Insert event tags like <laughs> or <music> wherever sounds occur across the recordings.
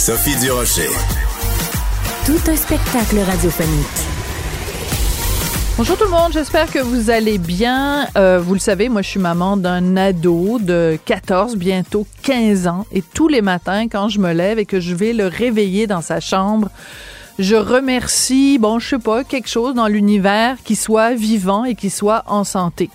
Sophie Durocher. Tout un spectacle radiophonique. Bonjour tout le monde, j'espère que vous allez bien. Euh, vous le savez, moi je suis maman d'un ado de 14, bientôt 15 ans, et tous les matins quand je me lève et que je vais le réveiller dans sa chambre, je remercie, bon, je sais pas, quelque chose dans l'univers qui soit vivant et qui soit en santé.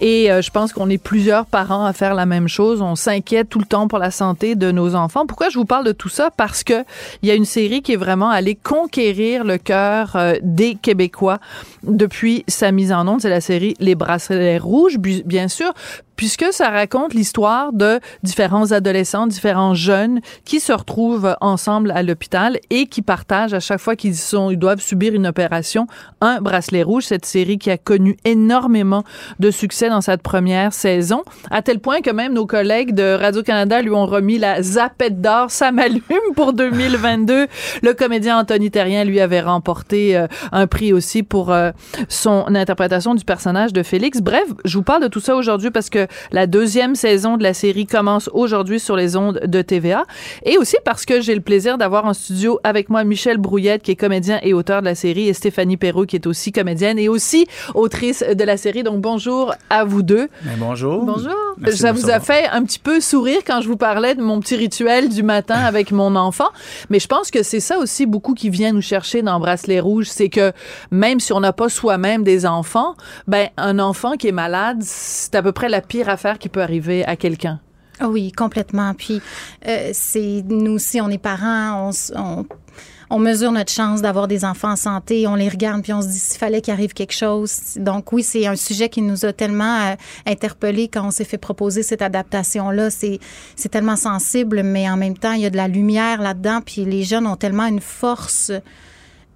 Et euh, je pense qu'on est plusieurs parents à faire la même chose. On s'inquiète tout le temps pour la santé de nos enfants. Pourquoi je vous parle de tout ça? Parce que il y a une série qui est vraiment allée conquérir le cœur euh, des Québécois depuis sa mise en onde. C'est la série Les Bracelets Rouges, bien sûr puisque ça raconte l'histoire de différents adolescents, différents jeunes qui se retrouvent ensemble à l'hôpital et qui partagent à chaque fois qu'ils sont, ils doivent subir une opération, un bracelet rouge. Cette série qui a connu énormément de succès dans cette première saison, à tel point que même nos collègues de Radio-Canada lui ont remis la Zapette d'or, ça m'allume pour 2022. Le comédien Anthony Terrien lui avait remporté euh, un prix aussi pour euh, son interprétation du personnage de Félix. Bref, je vous parle de tout ça aujourd'hui parce que la deuxième saison de la série commence aujourd'hui sur les ondes de TVA. Et aussi parce que j'ai le plaisir d'avoir en studio avec moi Michel Brouillette, qui est comédien et auteur de la série, et Stéphanie Perrault, qui est aussi comédienne et aussi autrice de la série. Donc, bonjour à vous deux. bonjour. Bonjour. ça vous a fait un petit peu sourire quand je vous parlais de mon petit rituel du matin <laughs> avec mon enfant. Mais je pense que c'est ça aussi beaucoup qui vient nous chercher dans Bracelet Rouge. C'est que même si on n'a pas soi-même des enfants, ben, un enfant qui est malade, c'est à peu près la pire affaire qui peut arriver à quelqu'un. Ah oui, complètement. Puis, euh, c'est nous aussi, on est parents, on, mesure notre chance d'avoir des enfants en santé, on les regarde, puis on se dit s'il fallait qu'il arrive quelque chose. Donc oui, c'est un sujet qui nous a tellement euh, interpellés quand on s'est fait proposer cette adaptation-là. C'est, tellement sensible, mais en même temps, il y a de la lumière là-dedans, puis les jeunes ont tellement une force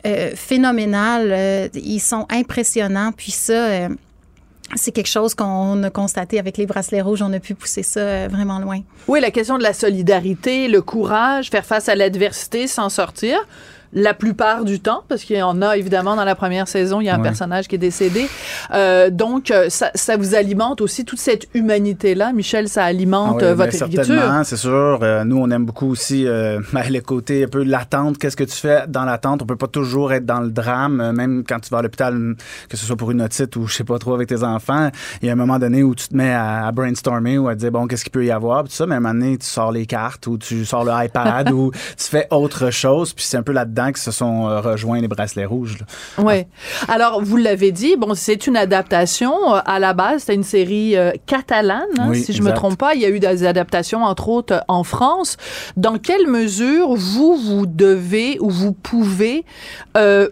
euh, phénoménale. ils sont impressionnants, puis ça c'est quelque chose qu'on a constaté avec les bracelets rouges. On a pu pousser ça euh, vraiment loin. Oui, la question de la solidarité, le courage, faire face à l'adversité, s'en sortir la plupart du temps, parce qu'il y en a évidemment dans la première saison, il y a un personnage qui est décédé. Euh, donc, euh, ça, ça, vous alimente aussi toute cette humanité-là. Michel, ça alimente ah euh, votre écriture? Certainement, c'est sûr. nous, on aime beaucoup aussi <laughs> ben, le côté un peu l'attente. Qu'est-ce que tu fais dans l'attente? On peut pas toujours être dans le drame, même quand tu vas à l'hôpital, que ce soit pour une otite ou je sais pas trop avec tes enfants. Il y a un moment donné où tu te mets à, brainstormer ou à dire, bon, qu'est-ce qu'il peut y avoir? Puis tout ça, mais à un moment donné, tu sors les cartes ou tu sors le iPad <laughs> ou tu fais autre chose. Puis c'est un peu là-dedans qui se sont euh, rejoints les bracelets rouges. Oui. Alors, vous l'avez dit, bon, c'est une adaptation. Euh, à la base, c'était une série euh, catalane, hein, si je me trompe pas. Il y a eu des adaptations, entre autres, en France. Dans quelle mesure vous, vous devez ou vous pouvez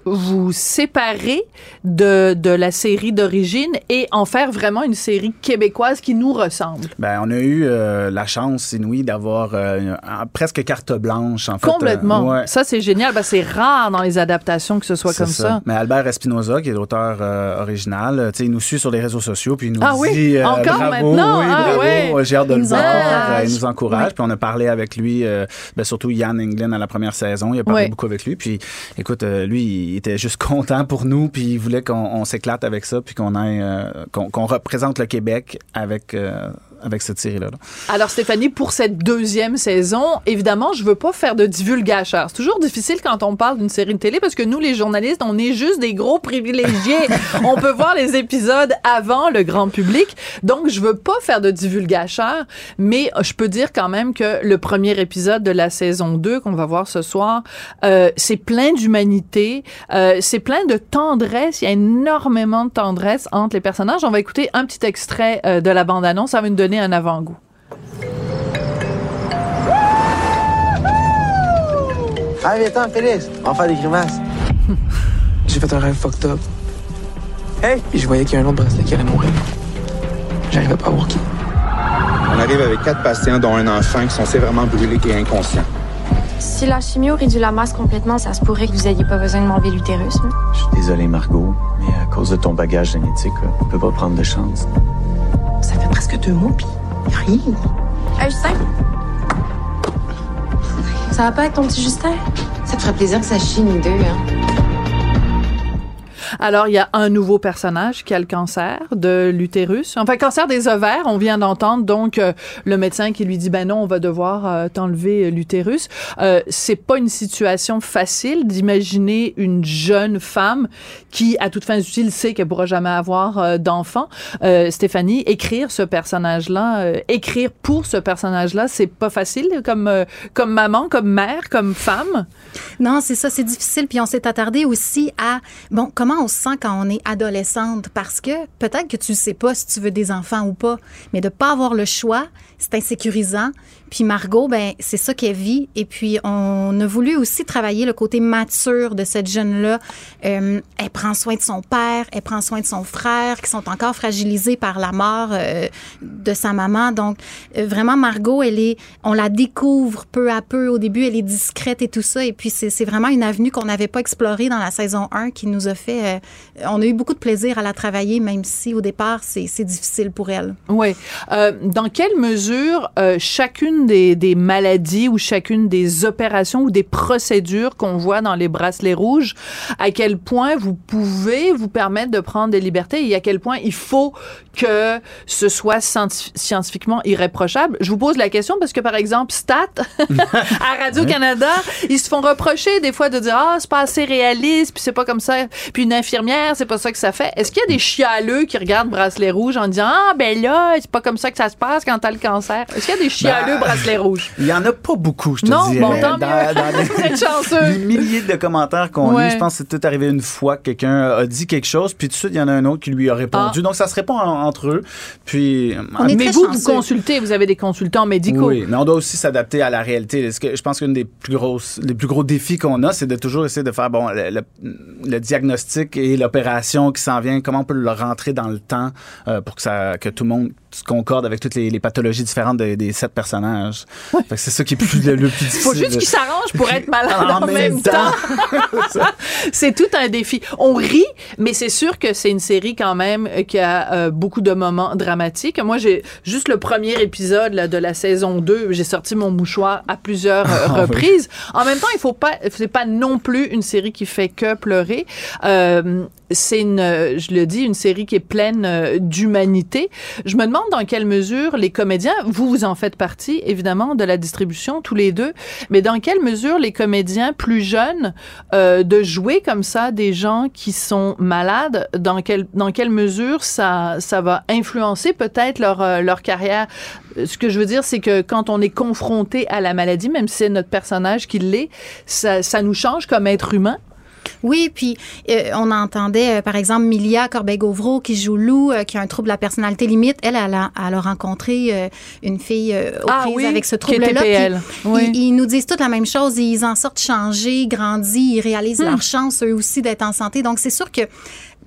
vous séparer de, de la série d'origine et en faire vraiment une série québécoise qui nous ressemble? Ben, on a eu la chance inouïe d'avoir presque carte blanche, en fait. Complètement. Ça, c'est génial. Ben, c'est rare dans les adaptations que ce soit comme ça. Mais Albert Espinoza, qui est l'auteur euh, original, euh, il nous suit sur les réseaux sociaux, puis il nous ah, dit oui? Euh, Encore bravo, maintenant? Oui, ah, bravo, j'ai hâte de le voir. il nous encourage. Puis on a parlé avec lui, ben, surtout Yann Englund à la première saison. Il a parlé beaucoup avec lui. Puis écoute, lui, il était juste <laughs> content pour nous, puis il voulait qu'on s'éclate avec ça, puis qu'on aille, qu'on représente le Québec avec avec cette série-là. Alors, Stéphanie, pour cette deuxième saison, évidemment, je veux pas faire de divulgacheur. C'est toujours difficile quand on parle d'une série de télé parce que nous, les journalistes, on est juste des gros privilégiés. <laughs> on peut voir les épisodes avant le grand public. Donc, je veux pas faire de divulgacheur, mais je peux dire quand même que le premier épisode de la saison 2 qu'on va voir ce soir, euh, c'est plein d'humanité, euh, c'est plein de tendresse. Il y a énormément de tendresse entre les personnages. On va écouter un petit extrait euh, de la bande-annonce. Ça va nous donner un avant-goût. Allez, viens Félix, on va faire des grimaces. <laughs> J'ai fait un rêve fucked up. Hey! Puis je voyais qu'il y a un autre bracelet qui allait mourir. J'arrivais pas à voir qui. On arrive avec quatre patients, dont un enfant, qui sont sévèrement brûlés et inconscients. Si la chimio réduit la masse complètement, ça se pourrait que vous ayez pas besoin de m'enlever l'utérus. Je suis désolé, Margot, mais à cause de ton bagage génétique, on peut pas prendre de chance. Ça fait presque deux mois, puis rien. Hey, Justin? Ça va pas avec ton petit Justin? Ça te ferait plaisir que ça chie, nous deux, hein? Alors, il y a un nouveau personnage qui a le cancer de l'utérus. Enfin, cancer des ovaires, on vient d'entendre donc euh, le médecin qui lui dit ben non, on va devoir euh, t'enlever euh, l'utérus. Euh, c'est pas une situation facile d'imaginer une jeune femme qui, à toutes fins utiles, sait qu'elle pourra jamais avoir d'enfant. Stéphanie, écrire ce personnage-là, écrire pour ce personnage-là, c'est pas facile comme comme maman, comme mère, comme femme? Non, c'est ça, c'est difficile. Puis on s'est attardé aussi à, bon, comment on se sent quand on est adolescente? Parce que peut-être que tu sais pas si tu veux des enfants ou pas, mais de pas avoir le choix, c'est insécurisant. Puis Margot, ben c'est ça qu'elle vit. Et puis on a voulu aussi travailler le côté mature de cette jeune-là. Euh, elle prend soin de son père, elle prend soin de son frère, qui sont encore fragilisés par la mort euh, de sa maman. Donc euh, vraiment Margot, elle est, on la découvre peu à peu. Au début, elle est discrète et tout ça. Et puis c'est vraiment une avenue qu'on n'avait pas explorée dans la saison 1 qui nous a fait. on a eu beaucoup de plaisir à la travailler, même si au départ c'est difficile pour elle. Oui. Dans quelle mesure euh, chacune des, des maladies ou chacune des opérations ou des procédures qu'on voit dans les bracelets rouges, à quel point vous pouvez vous permettre de prendre des libertés et à quel point il faut que ce soit scienti- scientifiquement irréprochable? Je vous pose la question parce que, par exemple, Stat, <laughs> à Radio-Canada, ils se font reprocher des fois de dire Ah, c'est pas assez réaliste, puis c'est pas comme ça. Puis une infirmière, c'est pas ça que ça fait. Est-ce qu'il y a des chialeux qui regardent Bracelet Rouge en disant Ah, ben là, c'est pas comme ça que ça se passe quand t'as le cancer? Est-ce qu'il y a des chialeux Ben, Bracelet Rouge? Il y en a pas beaucoup, je te Non, dis. bon, tant mieux. dans Vous êtes <laughs> chanceux. les milliers de commentaires qu'on Ouais. lit, je pense que c'est tout arrivé une fois que quelqu'un a dit quelque chose, puis tout de suite, il y en a un autre qui lui a répondu. Ah. Donc, ça se répond en- entre eux. Puis, Mais vous, vous consultez, vous avez des consultants médicaux. Oui, mais on doit aussi s'adapter à la réalité. Je pense qu'une des plus grosses, les plus gros défis qu'on a, c'est de toujours essayer de faire bon le, le- le diagnostic et l'opération qui s'en vient. Comment on peut le rentrer dans le temps euh, pour que ça, que tout le monde concorde avec toutes les, les pathologies différentes des- des sept personnages. C'est ça qui est plus, le, le plus difficile. <laughs> Faut juste qu'ils s'arrangent pour être malade en, En même, même temps. <laughs> temps. c'est tout un défi. On rit, mais c'est sûr que c'est une série quand même qui a euh, beaucoup de moments dramatiques. Moi, j'ai juste le premier épisode là, de la saison 2, j'ai sorti mon mouchoir à plusieurs euh, Ah oui. reprises. En même temps, il faut pas, c'est pas non plus une série qui fait que pleurer. Euh, c'est une, je le dis, une série qui est pleine d'humanité. Je me demande dans quelle mesure les comédiens, vous vous en faites partie évidemment de la distribution tous les deux, mais dans quelle mesure les comédiens plus jeunes euh, de jouer comme ça des gens qui sont malades, dans quelle dans quelle mesure ça ça va influencer peut-être leur euh, leur carrière? Ce que je veux dire, c'est que quand on est confronté à la maladie, même si c'est notre personnage qui l'est, ça, ça nous change comme être humain. Oui, puis euh, on entendait, euh, par exemple, Milia Corbeil-Gauvreau qui joue Lou, euh, qui a un trouble de la personnalité limite. Elle, elle a, elle a rencontré une fille aux Ah prises oui, avec ce trouble-là. Oui. Ils nous disent toutes la même chose. Ils en sortent changés, grandis, ils réalisent Hmm. leur chance, eux aussi, d'être en santé. Donc, c'est sûr que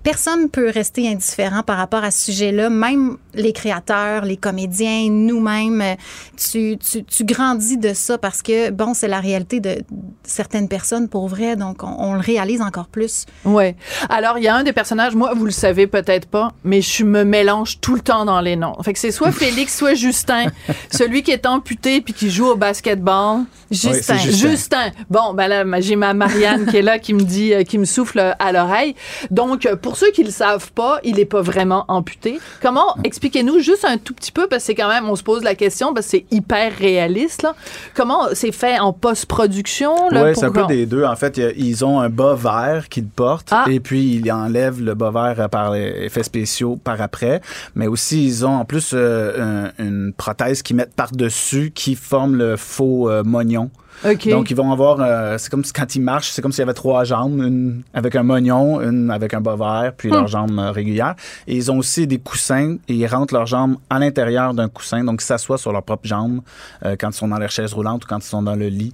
personne peut rester indifférent par rapport à ce sujet-là, même les créateurs, les comédiens, nous-mêmes. euh, Tu, tu, tu grandis de ça parce que, bon, c'est la réalité de certaines personnes pour vrai, donc on, on le réalise encore plus. Ouais. Alors, il y a un des personnages, moi, vous le savez peut-être pas, mais je me mélange tout le temps dans les noms. Fait que c'est soit <laughs> Félix, soit Justin. Celui qui est amputé puis qui joue au basketball. Justin. Justin. Justin. Bon, ben là, j'ai ma Marianne qui est là, qui me dit, euh, qui me souffle à l'oreille. Donc, euh, pour ceux qui le savent pas, il est pas vraiment amputé. Comment, expliquez-nous juste un tout petit peu, parce que c'est quand même, on se pose la question, parce que c'est hyper réaliste, là. Comment c'est fait en post-production? Oui, c'est un peu des deux. En fait, ils ont un bas vert qu'ils portent Ah. et puis ils enlèvent le bas vert par les effets spéciaux par après. Mais aussi, ils ont en plus euh, un- une prothèse qu'ils mettent par-dessus qui forme le faux euh, mognon. Donc, ils vont avoir, euh, c'est comme quand ils marchent, c'est comme s'il y avait trois jambes, une avec un mognon, une avec un bas vert, puis Hmm. leurs jambes euh, régulières. Et ils ont aussi des coussins et ils rentrent leurs jambes à l'intérieur d'un coussin, donc ils s'assoient sur leurs propres jambes euh, quand ils sont dans leur chaise roulante ou quand ils sont dans le lit.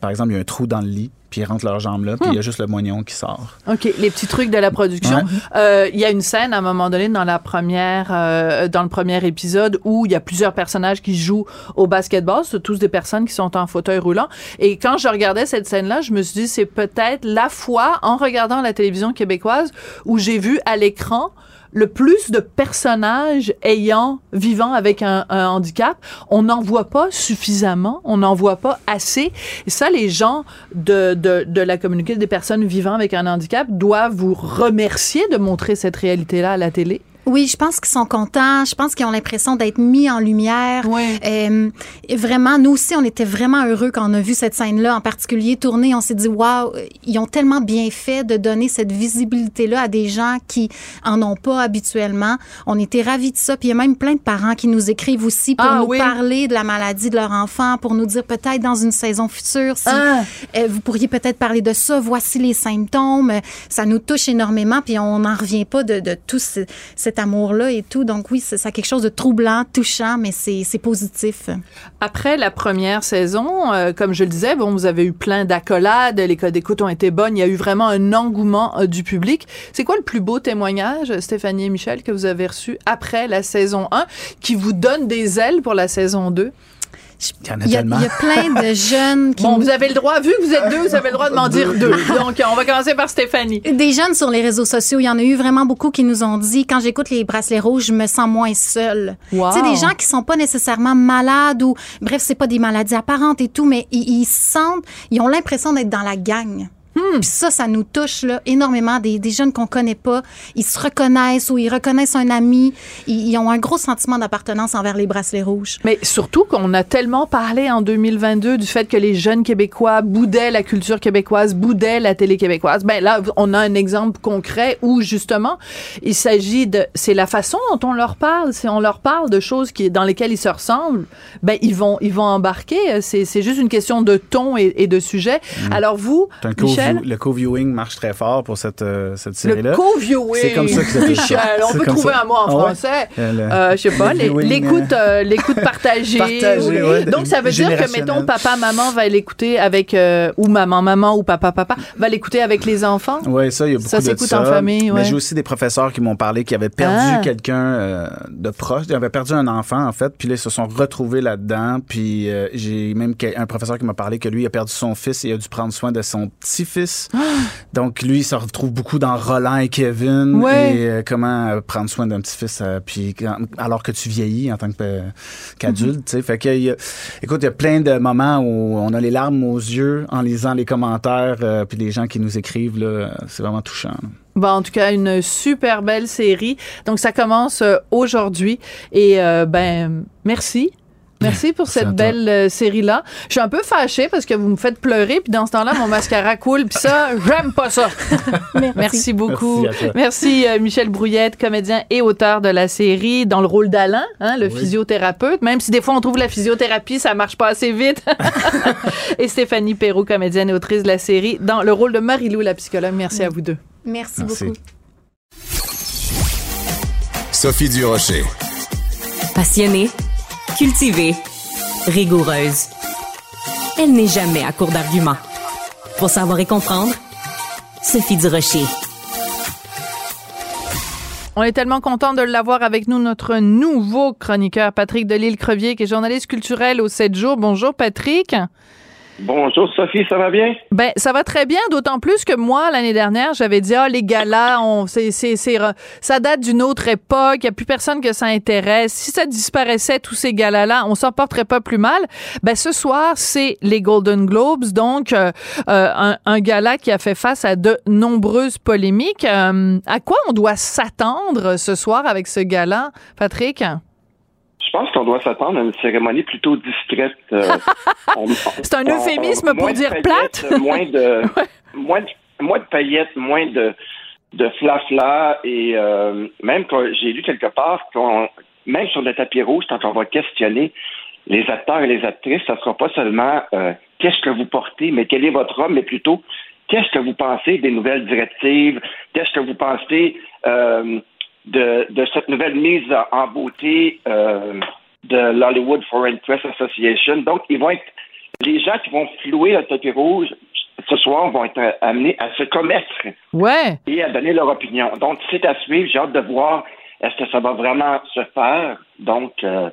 Par exemple, il y a un trou dans le lit. Puis ils rentrent leurs jambes là, puis il y a juste le moignon qui sort. OK, les petits trucs de la production. Euh, Il y a une scène à un moment donné dans la première, euh, dans le premier épisode où il y a plusieurs personnages qui jouent au basketball. C'est tous des personnes qui sont en fauteuil roulant. Et quand je regardais cette scène-là, je me suis dit, c'est peut-être la fois, en regardant la télévision québécoise, où j'ai vu à l'écran le plus de personnages ayant, vivant avec un, un handicap. On n'en voit pas suffisamment, on n'en voit pas assez. Et ça, les gens de, de, de la communauté des personnes vivant avec un handicap doivent vous remercier de montrer cette réalité-là à la télé. Oui, je pense qu'ils sont contents. Je pense qu'ils ont l'impression d'être mis en lumière. Euh, et vraiment, nous aussi, on était vraiment heureux quand on a vu cette scène-là, en particulier tournée. On s'est dit, waouh, ils ont tellement bien fait de donner cette visibilité-là à des gens qui en ont pas habituellement. On était ravis de ça. Puis il y a même plein de parents qui nous écrivent aussi pour Ah, nous oui. parler de la maladie de leur enfant, pour nous dire peut-être dans une saison future, si Ah. euh, vous pourriez peut-être parler de ça. Voici les symptômes. Ça nous touche énormément. Puis on n'en revient pas de, de tout ce- cet amour-là et tout. Donc oui, ça quelque chose de troublant, touchant, mais c'est c'est positif. Après la première saison, euh, comme je le disais, bon, vous avez eu plein d'accolades, les codes d'écoute ont été bonnes, il y a eu vraiment un engouement euh, du public. C'est quoi le plus beau témoignage, Stéphanie et Michel, que vous avez reçu après la saison 1, qui vous donne des ailes pour la saison 2? Il y en a Il y a, tellement. il y a plein de <laughs> jeunes qui Bon, vous avez le droit, vu que vous êtes deux, vous avez le droit de m'en dire deux. <laughs> Donc, on va commencer par Stéphanie. Des jeunes sur les réseaux sociaux, il y en a eu vraiment beaucoup qui nous ont dit quand j'écoute les bracelets rouges, je me sens moins seule. Wow. Tu sais des gens qui sont pas nécessairement malades ou bref, c'est pas des maladies apparentes et tout, mais ils, ils se sentent, ils ont l'impression d'être dans la gang. Hmm. Puis ça, ça nous touche là, énormément. Des, des jeunes qu'on connaît pas, ils se reconnaissent ou ils reconnaissent un ami. Ils, ils ont un gros sentiment d'appartenance envers les bracelets rouges. Mais surtout qu'on a tellement parlé en 2022 du fait que les jeunes Québécois boudaient la culture québécoise, boudaient la télé québécoise. Ben là, on a un exemple concret où justement, il s'agit de, c'est la façon dont on leur parle. Si on leur parle de choses qui, dans lesquelles ils se ressemblent, ben ils vont, ils vont embarquer. C'est, c'est juste une question de ton et, et de sujet. Alors vous, un Michel, le co-viewing marche très fort pour cette, euh, cette série-là. le co-viewing. C'est comme ça que ça Michel, on peut trouver ça. un mot en Ah ouais? français. Euh, Euh, je sais pas, l'écoute, euh, l'écoute partagée. Partagée, ouais. Donc ça veut dire que mettons papa maman va l'écouter avec euh, ou maman maman ou papa papa va l'écouter avec les enfants? Oui, ça, il y a beaucoup Ça de s'écoute ça. en famille, ouais. Mais j'ai aussi des professeurs qui m'ont parlé qui avaient perdu Ah. quelqu'un euh, de proche. Ils avaient perdu un enfant, en fait, puis là, ils se sont retrouvés là-dedans. Puis euh, j'ai même un professeur qui m'a parlé que lui, il a perdu son fils et il a dû prendre soin de son petit-fils. Donc, lui, il se retrouve beaucoup dans Roland et Kevin. Ouais. Et euh, comment euh, prendre soin d'un petit-fils euh, puis alors que tu vieillis en tant qu'adulte, tu sais. Fait que, y a- écoute, il y a plein de moments où on a les larmes aux yeux en lisant les commentaires puis les gens qui nous écrivent, C'est vraiment touchant. là. Bon, en tout cas, une super belle série. Donc ça commence aujourd'hui et ben merci. Merci pour <laughs> cette belle euh, série-là. Je suis un peu fâchée parce que vous me faites pleurer, puis dans ce temps-là, mon mascara coule, puis ça, <laughs> j'aime pas ça. Merci, beaucoup. Merci euh, Michel Brouillette, comédien et auteur de la série, dans le rôle d'Alain, hein, le physiothérapeute, même si des fois on trouve la physiothérapie, ça marche pas assez vite. <laughs> et Stéphanie Perrault, comédienne et autrice de la série, dans le rôle de Marie-Lou, la psychologue. Merci à vous deux. Merci, Merci. beaucoup. Sophie Durocher. Passionnée, cultivée, rigoureuse. Elle n'est jamais à court d'arguments. Pour savoir et comprendre, Sophie Durocher. On est tellement content de l'avoir avec nous, notre nouveau chroniqueur, Patrick Delisle-Crevier, qui est journaliste culturel au 7 jours. Bonjour, Patrick. Bonjour Sophie, ça va bien? Ben, ça va très bien, d'autant plus que moi, l'année dernière, j'avais dit, ah, les galas, on, c'est, c'est, ça date d'une autre époque, il n'y a plus personne que ça intéresse. Si ça disparaissait, tous ces galas-là, on s'en porterait pas plus mal. Ben, ce soir, c'est les Golden Globes, donc, euh, euh, un, un gala qui a fait face à de nombreuses polémiques. Euh, à quoi on doit s'attendre ce soir avec ce gala, Patrick? Je pense qu'on doit s'attendre à une cérémonie plutôt discrète. euh, <laughs> C'est un euphémisme on- pour dire plate? moins de, <laughs> moins de, moins de paillettes, moins de, de flafla et euh, même quand j'ai lu quelque part qu'on, même sur le tapis rouge, quand on va questionner les acteurs et les actrices, ça sera pas seulement euh, qu'est-ce que vous portez, mais quel est votre homme, mais plutôt qu'est-ce que vous pensez des nouvelles directives, qu'est-ce que vous pensez euh, de, de cette nouvelle mise en beauté euh, de l'Hollywood Foreign Press Association. Donc, ils vont être les gens qui vont flouer le tapis rouge. ce soir vont être amenés à se commettre ouais. et à donner leur opinion. Donc, c'est à suivre. J'ai hâte de voir est-ce que ça va vraiment se faire. Donc, euh,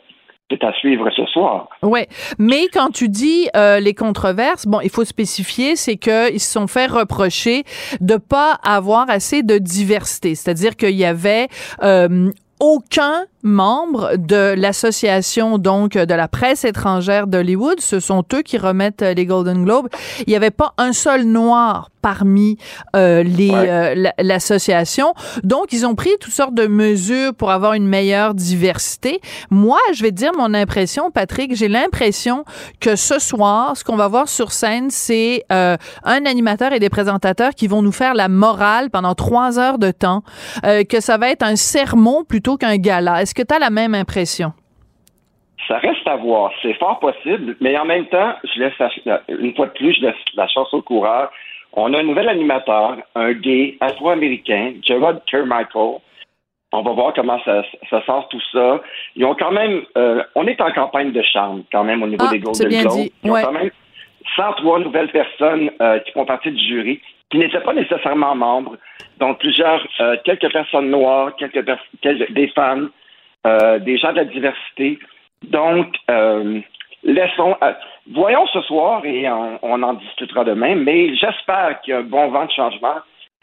c'est à suivre ce soir. Oui, mais quand tu dis euh, les controverses, bon, il faut spécifier, c'est qu'ils se sont fait reprocher de pas avoir assez de diversité, c'est-à-dire qu'il y avait euh, aucun membre de l'association donc de la presse étrangère d'Hollywood. Ce sont eux qui remettent euh, les Golden Globes. Il n'y avait pas un seul noir parmi euh, les euh, l'association. Donc ils ont pris toutes sortes de mesures pour avoir une meilleure diversité. Moi, je vais te dire mon impression, Patrick. J'ai l'impression que ce soir, ce qu'on va voir sur scène, c'est un animateur et des présentateurs qui vont nous faire la morale pendant trois heures de temps. que ça va être un sermon plutôt qu'un gala. Est-ce que tu as la même impression? Ça reste à voir. C'est fort possible, mais en même temps, je laisse une fois de plus, je laisse la chance au coureur. On a un nouvel animateur, un gay afro-américain, Gerard Carmichael. On va voir comment ça, ça sort tout ça. Ils ont quand même, euh, on est en campagne de charme quand même au niveau ah, des Golden Globes. Ils ont quand même 103 nouvelles personnes euh, qui font partie du jury qui n'étaient pas nécessairement membres. Donc plusieurs, euh, quelques personnes noires, quelques, quelques des femmes, euh, des gens de la diversité. Donc, euh, laissons, euh, voyons ce soir et on, on en discutera demain, mais j'espère qu'il y a un bon vent de changement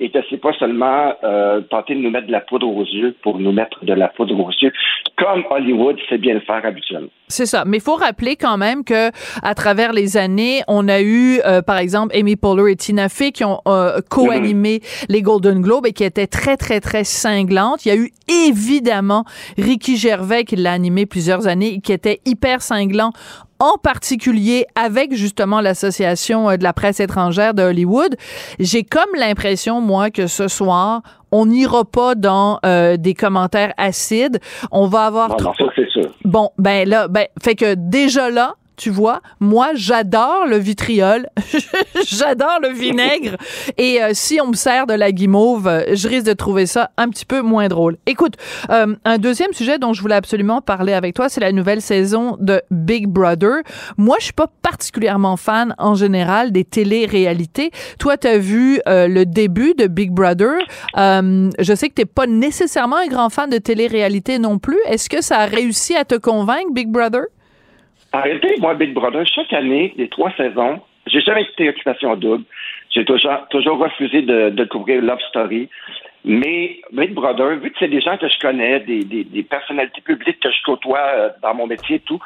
et que c'est pas seulement euh, tenter de nous mettre de la poudre aux yeux pour nous mettre de la poudre aux yeux, comme Hollywood sait bien le faire habituellement. C'est ça. Mais il faut rappeler quand même que à travers les années, on a eu, euh, par exemple, Amy Poehler et Tina Fey qui ont euh, co-animé mm-hmm. les Golden Globes et qui étaient très, très, très cinglantes. Il y a eu évidemment Ricky Gervais qui l'a animé plusieurs années et qui était hyper cinglant en particulier avec justement l'association euh, de la presse étrangère de Hollywood. J'ai comme l'impression, moi, que ce soir, on n'ira pas dans euh, des commentaires acides. On va avoir. Non, non, ça, c'est sûr. Bon, ben là, ben, fait que déjà là, tu vois. Moi, j'adore le vitriol, <laughs> j'adore le vinaigre, et euh, si on me sert de la guimauve, euh, je risque de trouver ça un petit peu moins drôle. Écoute, euh, un deuxième sujet dont je voulais absolument parler avec toi, c'est la nouvelle saison de Big Brother. Moi, je suis pas particulièrement fan en général des télé-réalités. Toi, tu as vu le début de Big Brother. je sais que t'es pas nécessairement un grand fan de télé-réalité non plus. Est-ce que ça a réussi à te convaincre, Big Brother? Arrêtez, moi, Big Brother, chaque année, les trois saisons, j'ai jamais été occupation double. J'ai toujours, toujours refusé de, de couvrir Love Story. Mais Big Brother, vu que c'est des gens que je connais, des, des, des personnalités publiques que je côtoie euh, dans mon métier et tout,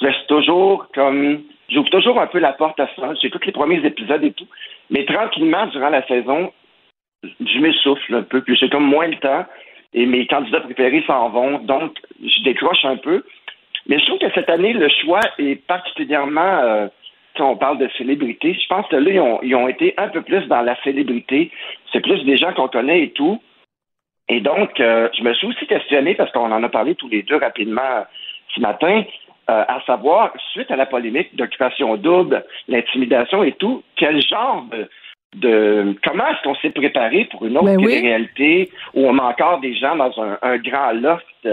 je laisse toujours comme j'ouvre toujours un peu la porte à ça. J'écoute les premiers épisodes et tout. Mais tranquillement, durant la saison, je m'essouffle un peu, puis j'ai comme moins le temps. Et mes candidats préférés s'en vont. Donc, je décroche un peu. Mais je trouve que cette année, le choix est particulièrement, euh, si on parle de célébrité, je pense que là, ils ont, ils ont été un peu plus dans la célébrité. C'est plus des gens qu'on connaît et tout. Et donc, euh, je me suis aussi questionné, parce qu'on en a parlé tous les deux rapidement ce matin, euh, à savoir, suite à la polémique d'occupation double, l'intimidation et tout, quel genre de, de comment est-ce qu'on s'est préparé pour une autre Ben oui. réalité où on a encore des gens dans un, un grand loft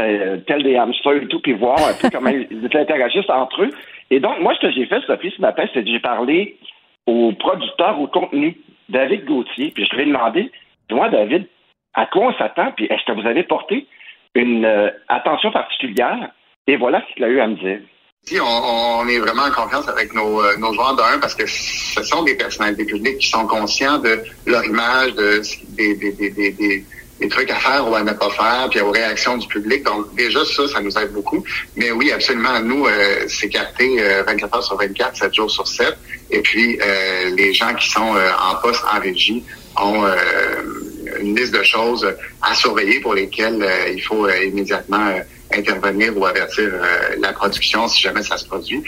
euh, tel des hamsters et tout, puis voir un peu <laughs> comment ils interagissent entre eux. Et donc, moi, ce que j'ai fait, Sophie, ce matin, c'est que j'ai parlé au producteur, au contenu, David Gauthier, puis je lui ai demandé, moi, David, à quoi on s'attend, puis est-ce que vous avez porté une euh, attention particulière? Et voilà ce qu'il a eu à me dire. Si on, on, est vraiment en confiance avec nos, euh, nos joueurs d'un parce que ce sont des personnalités publiques qui sont conscients de leur image, de, des, des, des, des des trucs à faire ou à ne pas faire, puis aux réactions du public. Donc déjà ça, ça nous aide beaucoup. Mais oui, absolument, nous, euh, c'est capté euh, 24 heures sur 24, 7 jours sur 7. Et puis euh, les gens qui sont euh, en poste en régie ont euh, une liste de choses à surveiller pour lesquelles il faut immédiatement intervenir ou avertir la production si jamais ça se produit.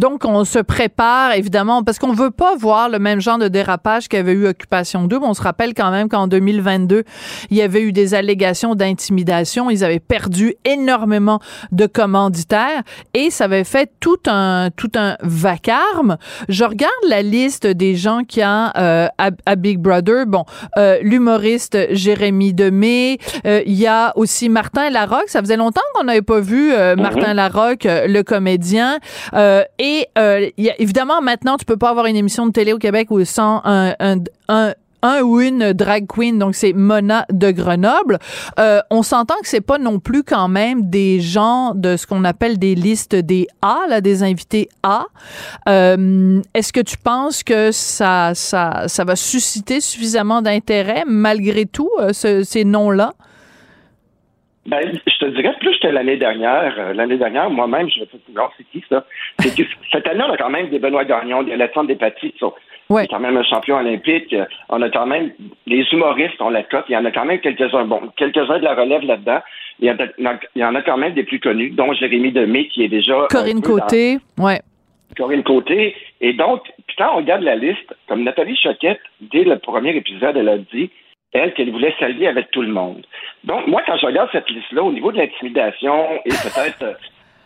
Donc, on se prépare, évidemment, parce qu'on veut pas voir le même genre de dérapage qu'avait eu Occupation Double. On se rappelle quand même qu'en 2022, il y avait eu des allégations d'intimidation. Ils avaient perdu énormément de commanditaires et ça avait fait tout un, tout un vacarme. Je regarde la liste des gens qui a euh, à, à, Big Brother. Bon, euh, l'humoriste Jérémy Demé. Euh, il y a aussi Martin Larocque. Ça faisait longtemps qu'on n'avait pas vu euh, Martin mm -hmm. Larocque, le comédien et euh, y a, évidemment, maintenant, tu peux pas avoir une émission de télé au Québec sans un, un, un ou une drag queen, donc c'est Mona de Grenoble. Euh, on s'entend que c'est pas non plus quand même des gens de ce qu'on appelle des listes des A, là, des invités A. Euh, Est-ce que tu penses que ça, ça, ça va susciter suffisamment d'intérêt malgré tout, euh, ce, ces noms-là? Ben, je te dirais, plus que l'année dernière, euh, l'année dernière, moi-même, je suis dit, c'est qui ça? C'est que <laughs> cette année, on a quand même des Benoît Gagnon, des Alexandre Despatie, qui sont ouais. quand même un champion olympique. Euh, On a quand même les humoristes, on la cote. Il y en a quand même quelques-uns. Bon, quelques-uns de la relève là-dedans. Il y, en a, il y en a quand même des plus connus, dont Jérémy Demé, qui est déjà. Corinne Côté, dans... ouais. Corinne Côté. Et donc, puis quand on regarde la liste, comme Nathalie Choquette, dès le premier épisode, elle a dit elle, qu'elle voulait s'allier avec tout le monde. Donc, moi, quand je regarde cette liste-là, au niveau de l'intimidation, et peut-être, euh,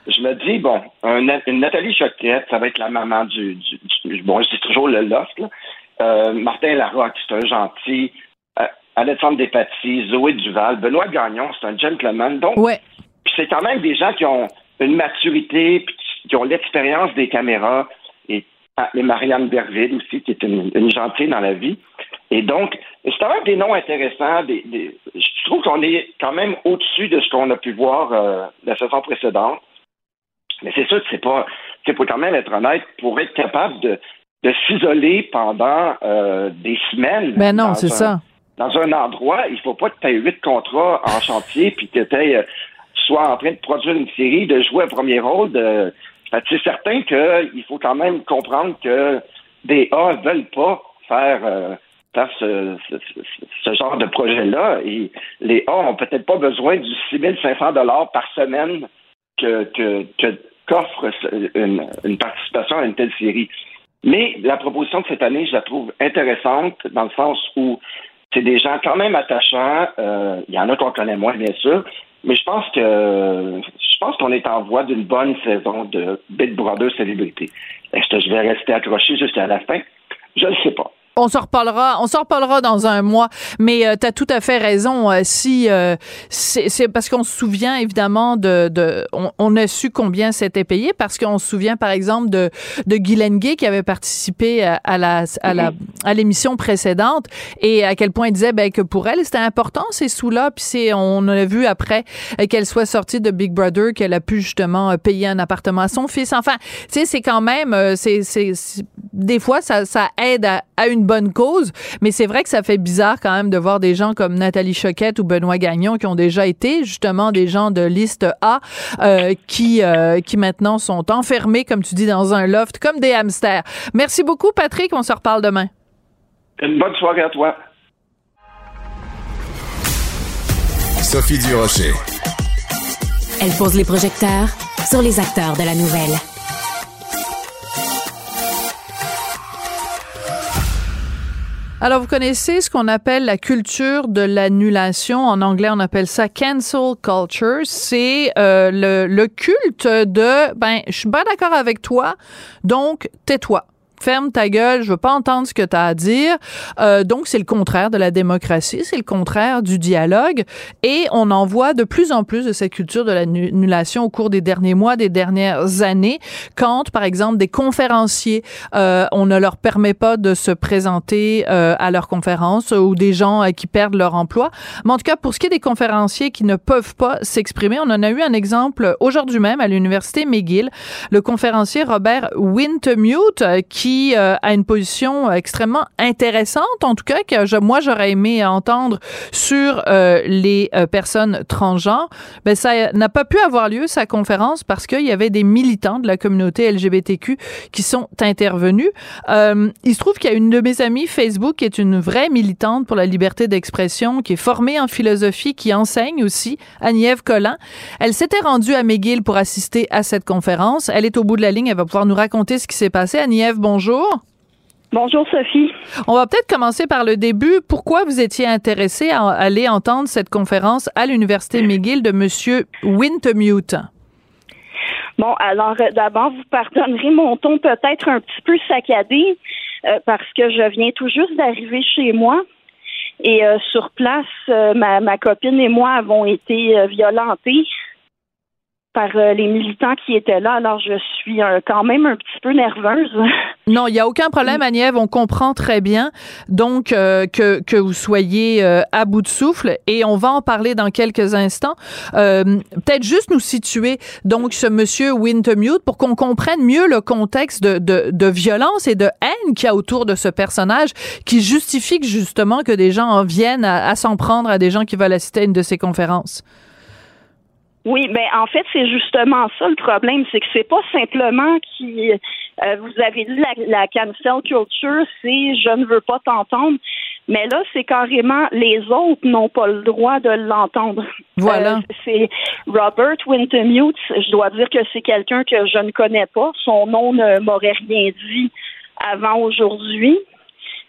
je me dis, bon, un, une Nathalie Choquette, ça va être la maman du, du, du bon, je dis toujours le loft, là. Euh, Martin Larocque, c'est un gentil. Euh, Alexandre Despatie, Zoé Duval, Benoît Gagnon, c'est un gentleman. Donc, ouais. c'est quand même des gens qui ont une maturité, puis qui ont l'expérience des caméras, et, et Marianne Berville aussi, qui est une, une gentille dans la vie. Et donc, c'est quand même des noms intéressants. Des, des, je trouve qu'on est quand même au-dessus de ce qu'on a pu voir euh, la saison précédente. Mais c'est sûr que c'est pas, c'est pour quand même être honnête, pour être capable de, de s'isoler pendant euh, des semaines. Ben non, c'est ça. Dans un endroit, il faut pas que tu aies huit contrats en chantier puis que tu euh, soit en train de produire une série, de jouer un premier rôle. De... C'est certain qu'il faut quand même comprendre que des A veulent pas faire ce, genre de projet-là. Et les A ont peut-être pas besoin du 6500 dollars par semaine que, qu'offre une, une, participation à une telle série. Mais la proposition de cette année, je la trouve intéressante dans le sens où c'est des gens quand même attachants. Euh, il y en a qu'on connaît moins, bien sûr. Mais je pense que je pense qu'on est en voie d'une bonne saison de Big Brother célébrité. Est-ce que je vais rester accroché jusqu'à la fin? Je ne sais pas. On s'en reparlera, on s'en reparlera dans un mois. Mais euh, tu as tout à fait raison. Euh, si euh, c'est parce qu'on se souvient évidemment de, de on, on, a su combien c'était payé parce qu'on se souvient par exemple de de Guylaine qui avait participé à, à la à la à l'émission précédente et à quel point elle disait ben, que pour elle c'était important ces sous-là. Puis c'est on a vu après qu'elle soit sortie de Big Brother qu'elle a pu justement payer un appartement à son fils. Enfin, tu sais c'est quand même c'est c'est des fois ça ça aide à, à une bonne cause, mais c'est vrai que ça fait bizarre quand même de voir des gens comme Nathalie Choquette ou Benoît Gagnon qui ont déjà été justement des gens de liste A euh, qui euh, qui maintenant sont enfermés comme tu dis dans un loft comme des hamsters. Merci beaucoup Patrick, on se reparle demain. Une bonne soirée à toi. Sophie Durocher. Elle pose les projecteurs sur les acteurs de la nouvelle. Alors, vous connaissez ce qu'on appelle la culture de l'annulation. En anglais, on appelle ça cancel culture. C'est euh, le, le culte de, ben, je suis pas d'accord avec toi, donc tais-toi ferme ta gueule, je veux pas entendre ce que tu as à dire. Euh, donc, c'est le contraire de la démocratie, c'est le contraire du dialogue. Et on en voit de plus en plus de cette culture de l'annulation au cours des derniers mois, des dernières années, quand, par exemple, des conférenciers, euh, on ne leur permet pas de se présenter euh, à leur conférence ou des gens euh, qui perdent leur emploi. Mais en tout cas, pour ce qui est des conférenciers qui ne peuvent pas s'exprimer, on en a eu un exemple aujourd'hui même à l'Université McGill, le conférencier Robert Wintemute, qui qui euh, a une position extrêmement intéressante, en tout cas que je, moi j'aurais aimé entendre sur euh, les euh, personnes transgenres. Ben ça n'a pas pu avoir lieu sa conférence parce qu'il y avait des militants de la communauté LGBTQ qui sont intervenus. Euh, il se trouve qu'il y a une de mes amies Facebook qui est une vraie militante pour la liberté d'expression, qui est formée en philosophie, qui enseigne aussi, Agnève Collin. Elle s'était rendue à McGill pour assister à cette conférence. Elle est au bout de la ligne, elle va pouvoir nous raconter ce qui s'est passé. Agnève, bonjour. Bonjour Sophie. On va peut-être commencer par le début. Pourquoi vous étiez intéressée à aller entendre cette conférence à l'Université McGill de Monsieur Wintemute? Bon, alors d'abord, vous pardonnerez mon ton peut-être un petit peu saccadé euh, parce que je viens tout juste d'arriver chez moi et euh, sur place, euh, ma, ma, copine et moi avons été violentés par euh, les militants qui étaient là. Alors, je suis euh, quand même un petit peu nerveuse. <laughs> Non, il n'y a aucun problème, Agnève. On comprend très bien. Donc, euh, que, que vous soyez à bout de souffle. Et on va en parler dans quelques instants. Peut-être juste nous situer, donc, ce monsieur Wintermute pour qu'on comprenne mieux le contexte de, de, de violence et de haine qu'il y a autour de ce personnage qui justifie que, justement que des gens en viennent à, à s'en prendre à des gens qui veulent assister à une de ces conférences. Oui, ben en fait, c'est justement ça le problème, c'est que c'est pas simplement qui euh, vous avez dit la, la cancel culture, c'est je ne veux pas t'entendre, mais là c'est carrément les autres n'ont pas le droit de l'entendre. Voilà. Euh, c'est Robert Wintermute, je dois dire que c'est quelqu'un que je ne connais pas, son nom ne m'aurait rien dit avant aujourd'hui,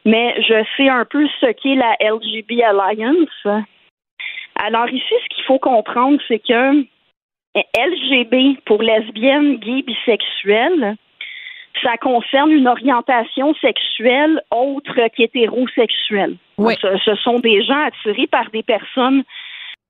mais je sais un peu ce qu'est la LGB Alliance. Alors ici, ce qu'il faut comprendre, c'est que LGB pour lesbiennes, gays, bisexuelles, ça concerne une orientation sexuelle autre qu'hétérosexuelle. Oui. Ce, ce, sont des gens attirés par des personnes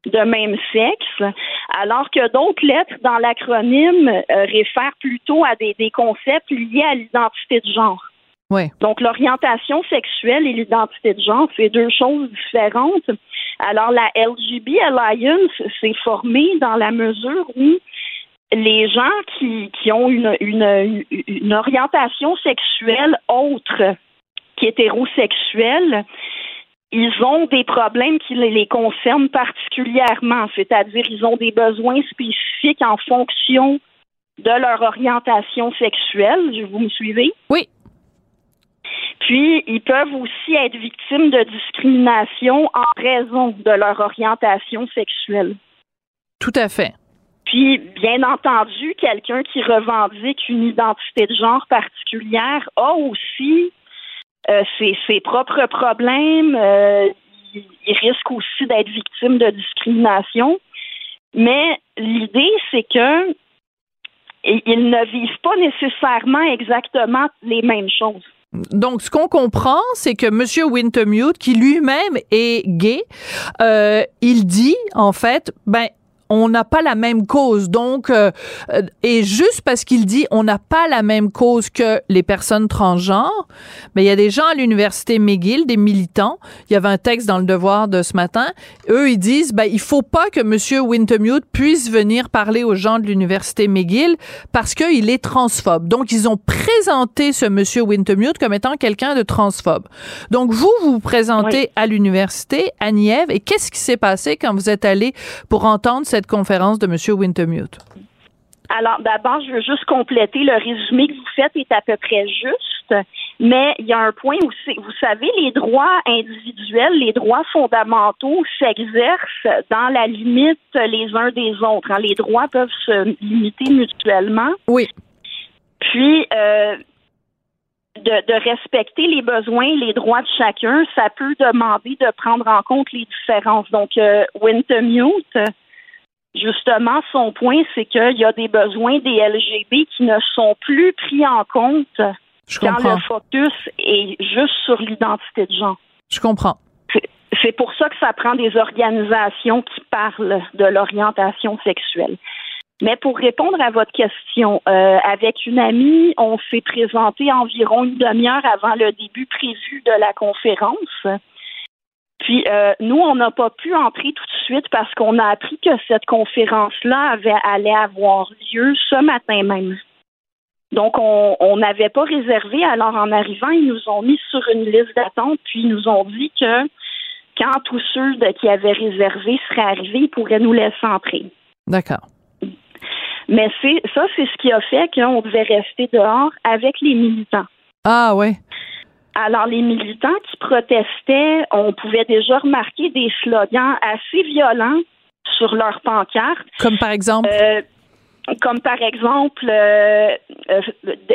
de même sexe, alors que d'autres lettres dans l'acronyme euh, réfèrent plutôt à des, des concepts liés à l'identité de genre. Oui. Donc, l'orientation sexuelle et l'identité de genre, c'est deux choses différentes. Alors, la LGB Alliance s'est formée dans la mesure où les gens qui, ont une, une, une orientation sexuelle autre qu'hétérosexuelle, ils ont des problèmes qui les concernent particulièrement, c'est-à-dire ils ont des besoins spécifiques en fonction de leur orientation sexuelle. Vous me suivez? Oui. Puis, ils peuvent aussi être victimes de discrimination en raison de leur orientation sexuelle. Tout à fait. Puis, bien entendu, quelqu'un qui revendique une identité de genre particulière a aussi euh, ses, ses, propres problèmes. Euh, il, il risque aussi d'être victime de discrimination. Mais l'idée, c'est que ils ne vivent pas nécessairement exactement les mêmes choses. Donc, ce qu'on comprend, c'est que Monsieur Wintermute, qui lui-même est gay, euh, il dit en fait, ben on n'a pas la même cause. Donc, euh, euh, et juste parce qu'il dit on n'a pas la même cause que les personnes transgenres, mais il y a des gens à l'université McGill, des militants. Il y avait un texte dans le Devoir de ce matin. Eux, ils disent ben il faut pas que Monsieur Wintermute puisse venir parler aux gens de l'université McGill parce qu'il est transphobe. Donc, ils ont présenté ce Monsieur Wintermute comme étant quelqu'un de transphobe. Donc, vous vous, vous présentez oui. à l'université à Nièvre et qu'est-ce qui s'est passé quand vous êtes allé pour entendre cette cette conférence de M. Wintermute? Alors, d'abord, je veux juste compléter. Le résumé que vous faites est à peu près juste, mais il y a un point où, vous savez, les droits individuels, les droits fondamentaux s'exercent dans la limite les uns des autres. Hein. Les droits peuvent se limiter mutuellement. Oui. Puis, euh, de, de, respecter les besoins, les droits de chacun, ça peut demander de prendre en compte les différences. Donc, euh, Wintermute, justement, son point, c'est qu'il y a des besoins des LGB qui ne sont plus pris en compte Je quand comprends. le focus est juste sur l'identité de genre. Je comprends. C'est pour ça que ça prend des organisations qui parlent de l'orientation sexuelle. Mais pour répondre à votre question, euh, avec une amie, on s'est présenté environ une demi-heure avant le début prévu de la conférence. Puis euh, nous, on n'a pas pu entrer tout de suite parce qu'on a appris que cette conférence-là avait allait avoir lieu ce matin même. Donc, on n'avait pas réservé. Alors, en arrivant, ils nous ont mis sur une liste d'attente, puis ils nous ont dit que quand tous ceux de, qui avaient réservé seraient arrivés, ils pourraient nous laisser entrer. D'accord. Mais c'est ça, c'est ce qui a fait qu'on devait rester dehors avec les militants. Ah ouais. Alors, les militants qui protestaient, on pouvait déjà remarquer des slogans assez violents sur leurs pancartes. Comme par exemple? Euh, comme par exemple, euh, euh,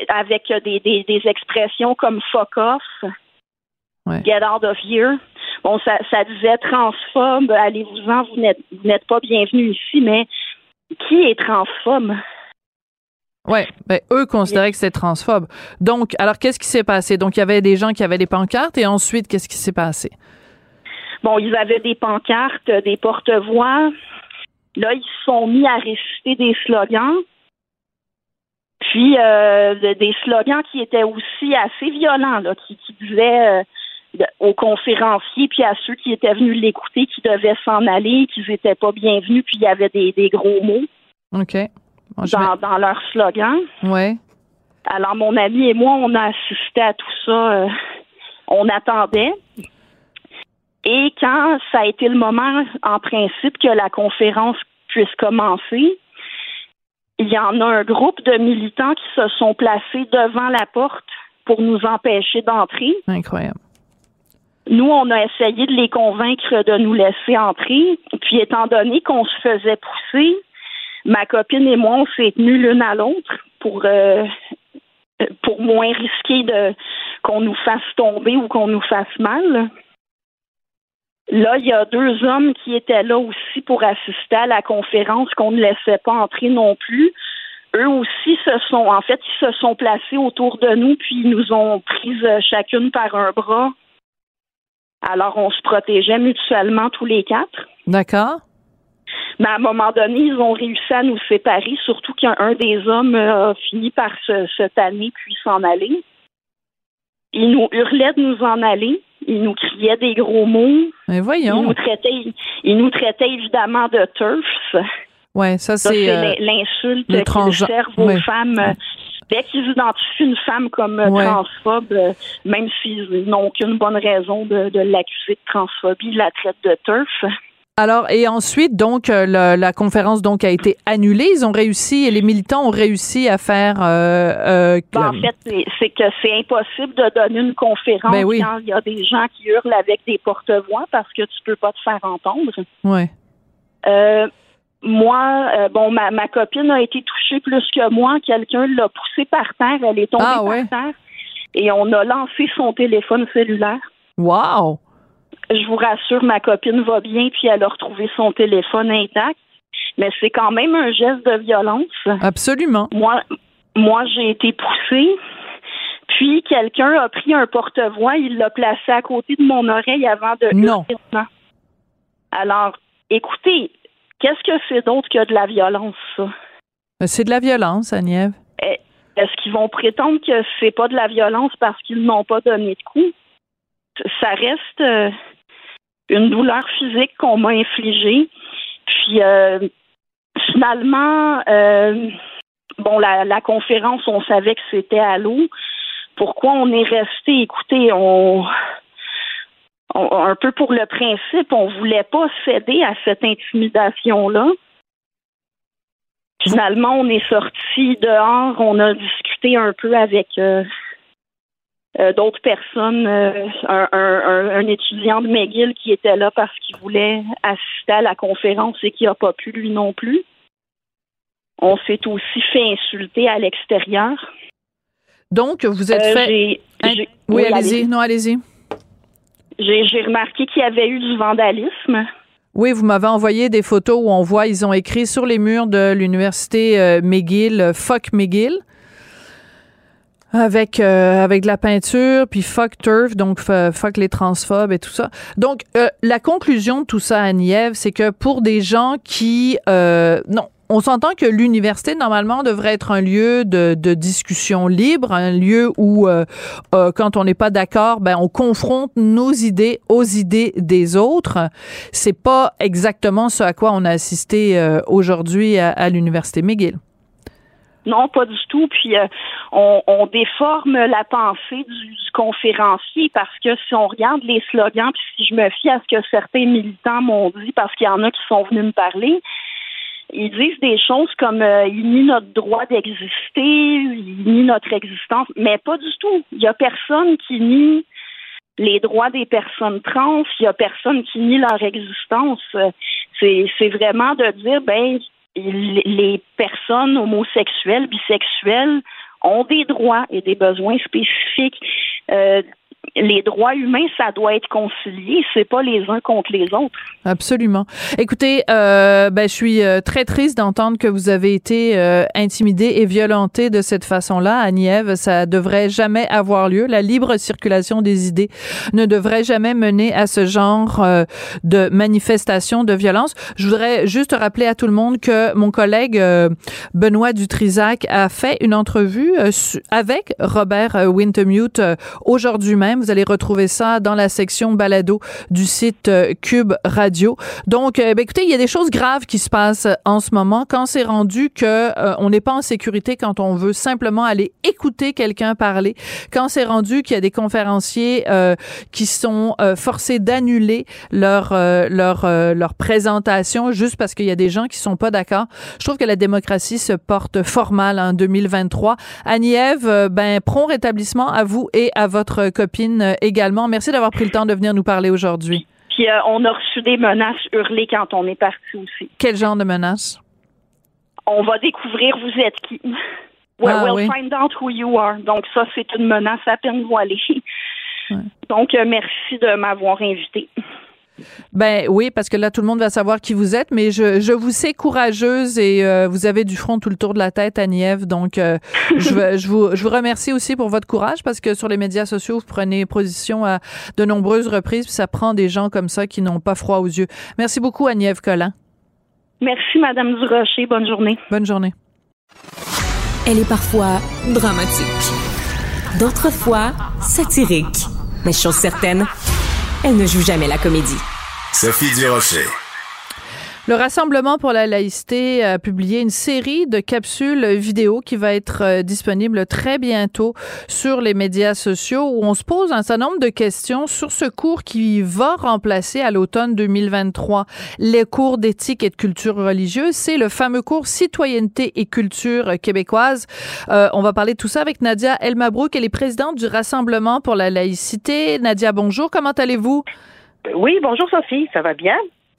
avec des, des, des, expressions comme fuck off, ouais. get out of here. Bon, ça, ça disait transphobe, allez-vous-en, vous n'êtes pas bienvenue ici, mais qui est transphobe? Oui, ben, eux considéraient que c'était transphobe. Donc, alors, qu'est-ce qui s'est passé? Donc, il y avait des gens qui avaient des pancartes et ensuite, qu'est-ce qui s'est passé? Bon, ils avaient des pancartes, des porte-voix. Là, ils se sont mis à réciter des slogans. Puis euh, des slogans qui étaient aussi assez violents, là, qui, qui disaient euh, aux conférenciers puis à ceux qui étaient venus l'écouter qu'ils devaient s'en aller, qu'ils n'étaient pas bienvenus, puis il y avait des, des gros mots. OK. Dans, dans leur slogan. Ouais. Alors, mon ami et moi, on a assisté à tout ça. Euh, on attendait. Et quand ça a été le moment, en principe, que la conférence puisse commencer, il y en a un groupe de militants qui se sont placés devant la porte pour nous empêcher d'entrer. Incroyable. Nous, on a essayé de les convaincre de nous laisser entrer. Puis, étant donné qu'on se faisait pousser, ma copine et moi, on s'est tenus l'une à l'autre pour euh, pour moins risquer de qu'on nous fasse tomber ou qu'on nous fasse mal. Là, il y a deux hommes qui étaient là aussi pour assister à la conférence qu'on ne laissait pas entrer non plus. Eux aussi se sont, en fait, ils se sont placés autour de nous puis nous ont prises chacune par un bras. Alors, on se protégeait mutuellement tous les quatre. D'accord. Mais à un moment donné, ils ont réussi à nous séparer, surtout qu'un des hommes a fini par se, se tanner puis s'en aller. Il nous hurlait de nous en aller. Il nous criait des gros mots. Mais voyons. Il nous traitait, il nous traitait évidemment de turfs. Ouais, ça c'est euh, l'insulte qu'ils servent aux ouais. femmes. Dès qu'ils identifient une femme comme euh, Ouais. transphobe, euh, même s'ils n'ont aucune bonne raison de, de l'accuser de transphobie, ils la traitent de turf. Alors et ensuite donc euh, la, la conférence donc a été annulée. Ils ont réussi et les militants ont réussi à faire. euh, euh, Ben, en fait, c'est- que c'est impossible de donner une conférence Ben oui. quand il y a des gens qui hurlent avec des porte-voix parce que tu peux pas te faire entendre. ouais. Euh, moi, euh, bon, ma, ma copine a été touchée plus que moi. Quelqu'un l'a poussée par terre. Elle est tombée Ah, par terre. Et on a lancé son téléphone cellulaire. Wow. Je vous rassure, ma copine va bien, puis elle a retrouvé son téléphone intact. Mais c'est quand même un geste de violence. Absolument. Moi, moi j'ai été poussée. Puis quelqu'un a pris un porte-voix, il l'a placé à côté de mon oreille avant de Non. Alors, écoutez, qu'est-ce que c'est d'autre que de la violence, ça? Euh, C'est de la violence, Agnève. Eh, Est-ce qu'ils vont prétendre que c'est pas de la violence parce qu'ils n'ont pas donné de coup? Ça reste euh, une douleur physique qu'on m'a infligée. Puis euh, finalement, euh, bon, la, conférence, on savait que c'était à l'eau. Pourquoi on est resté? Écoutez, on, on- un peu pour le principe, on voulait pas céder à cette intimidation-là. Finalement, on est sorti dehors, on a discuté un peu avec euh, euh, d'autres personnes, euh, un, un- un- un étudiant de McGill qui était là parce qu'il voulait assister à la conférence et qui n'a pas pu lui non plus. On s'est aussi fait insulter à l'extérieur. Donc vous êtes Euh, fait. Hein? Oui, oui, allez-y. Non, allez-y. J'ai remarqué qu'il y avait eu du vandalisme. Oui, vous m'avez envoyé des photos où on voit, ils ont écrit sur les murs de l'université McGill, fuck McGill. Avec, euh, avec de la peinture, puis fuck turf, donc f- fuck les transphobes et tout ça. Donc, euh, la conclusion de tout ça, Annie-Ève, c'est que pour des gens qui... euh, non, on s'entend que l'université, normalement, devrait être un lieu de, de discussion libre, un lieu où, euh, euh, quand on n'est pas d'accord, ben, on confronte nos idées aux idées des autres. C'est pas exactement ce à quoi on a assisté euh, aujourd'hui à, à l'université McGill. Non, pas du tout. Puis euh, on, déforme la pensée du, conférencier parce que si on regarde les slogans, puis si je me fie à ce que certains militants m'ont dit, parce qu'il y en a qui sont venus me parler, ils disent des choses comme euh, il nie notre droit d'exister, il nie notre existence, mais pas du tout. Il y a personne qui nie les droits des personnes trans, il y a personne qui nie leur existence. C'est vraiment de dire ben les personnes homosexuelles, bisexuelles ont des droits et des besoins spécifiques. Euh, les droits humains, ça doit être concilié, c'est pas les uns contre les autres. Absolument. Écoutez, euh, ben, je suis euh, très triste d'entendre que vous avez été euh, intimidé et violenté de cette façon-là à Nièvre. Ça devrait jamais avoir lieu. La libre circulation des idées ne devrait jamais mener à ce genre euh, de manifestation de violence. Je voudrais juste rappeler à tout le monde que mon collègue euh, Benoît Dutrisac a fait une entrevue avec Robert Wintermute aujourd'hui même. Vous allez retrouver ça dans la section balado du site Cube Radio. Donc, ben, écoutez, il y a des choses graves qui se passent en ce moment quand c'est rendu que on n'est pas en sécurité quand on veut simplement aller écouter quelqu'un parler, quand c'est rendu qu'il y a des conférenciers euh, qui sont euh, forcés d'annuler leur euh, leur leur présentation juste parce qu'il y a des gens qui sont pas d'accord. Je trouve que la démocratie se porte fort en 2023. Annie-Ève, ben prompt rétablissement à vous et à votre copine également. Merci d'avoir pris le temps de venir nous parler aujourd'hui. Puis on a reçu des menaces hurlées quand on est parti aussi. Quel genre de menaces? On va découvrir vous êtes qui. Ah, we'll oui. find out who you are. Donc ça, c'est une menace à peine voilée. Donc euh, merci de m'avoir invité. Ben oui, parce que là, tout le monde va savoir qui vous êtes, mais je, je vous sais courageuse et euh, vous avez du front tout le tour de la tête, Annie-Ève. Donc, euh, je, je, vous, je vous remercie aussi pour votre courage parce que sur les médias sociaux, vous prenez position à de nombreuses reprises, puis ça prend des gens comme ça qui n'ont pas froid aux yeux. Merci beaucoup, Annie-Ève Collin. Merci, Madame Durocher. Bonne journée. Bonne journée. Elle est parfois dramatique, d'autres fois satirique. Mais chose certaine, elle ne joue jamais la comédie. Sophie Durocher. Le Rassemblement pour la laïcité a publié une série de capsules vidéo qui va être euh, disponible très bientôt sur les médias sociaux où on se pose un certain nombre de questions sur ce cours qui va remplacer à l'automne 2023 les cours d'éthique et de culture religieuse. C'est le fameux cours citoyenneté et culture québécoise. Euh, on va parler de tout ça avec Nadia Elmabrouk. Elle est présidente du Rassemblement pour la laïcité. Nadia, bonjour. Comment allez-vous? Oui, bonjour Sophie, ça va bien?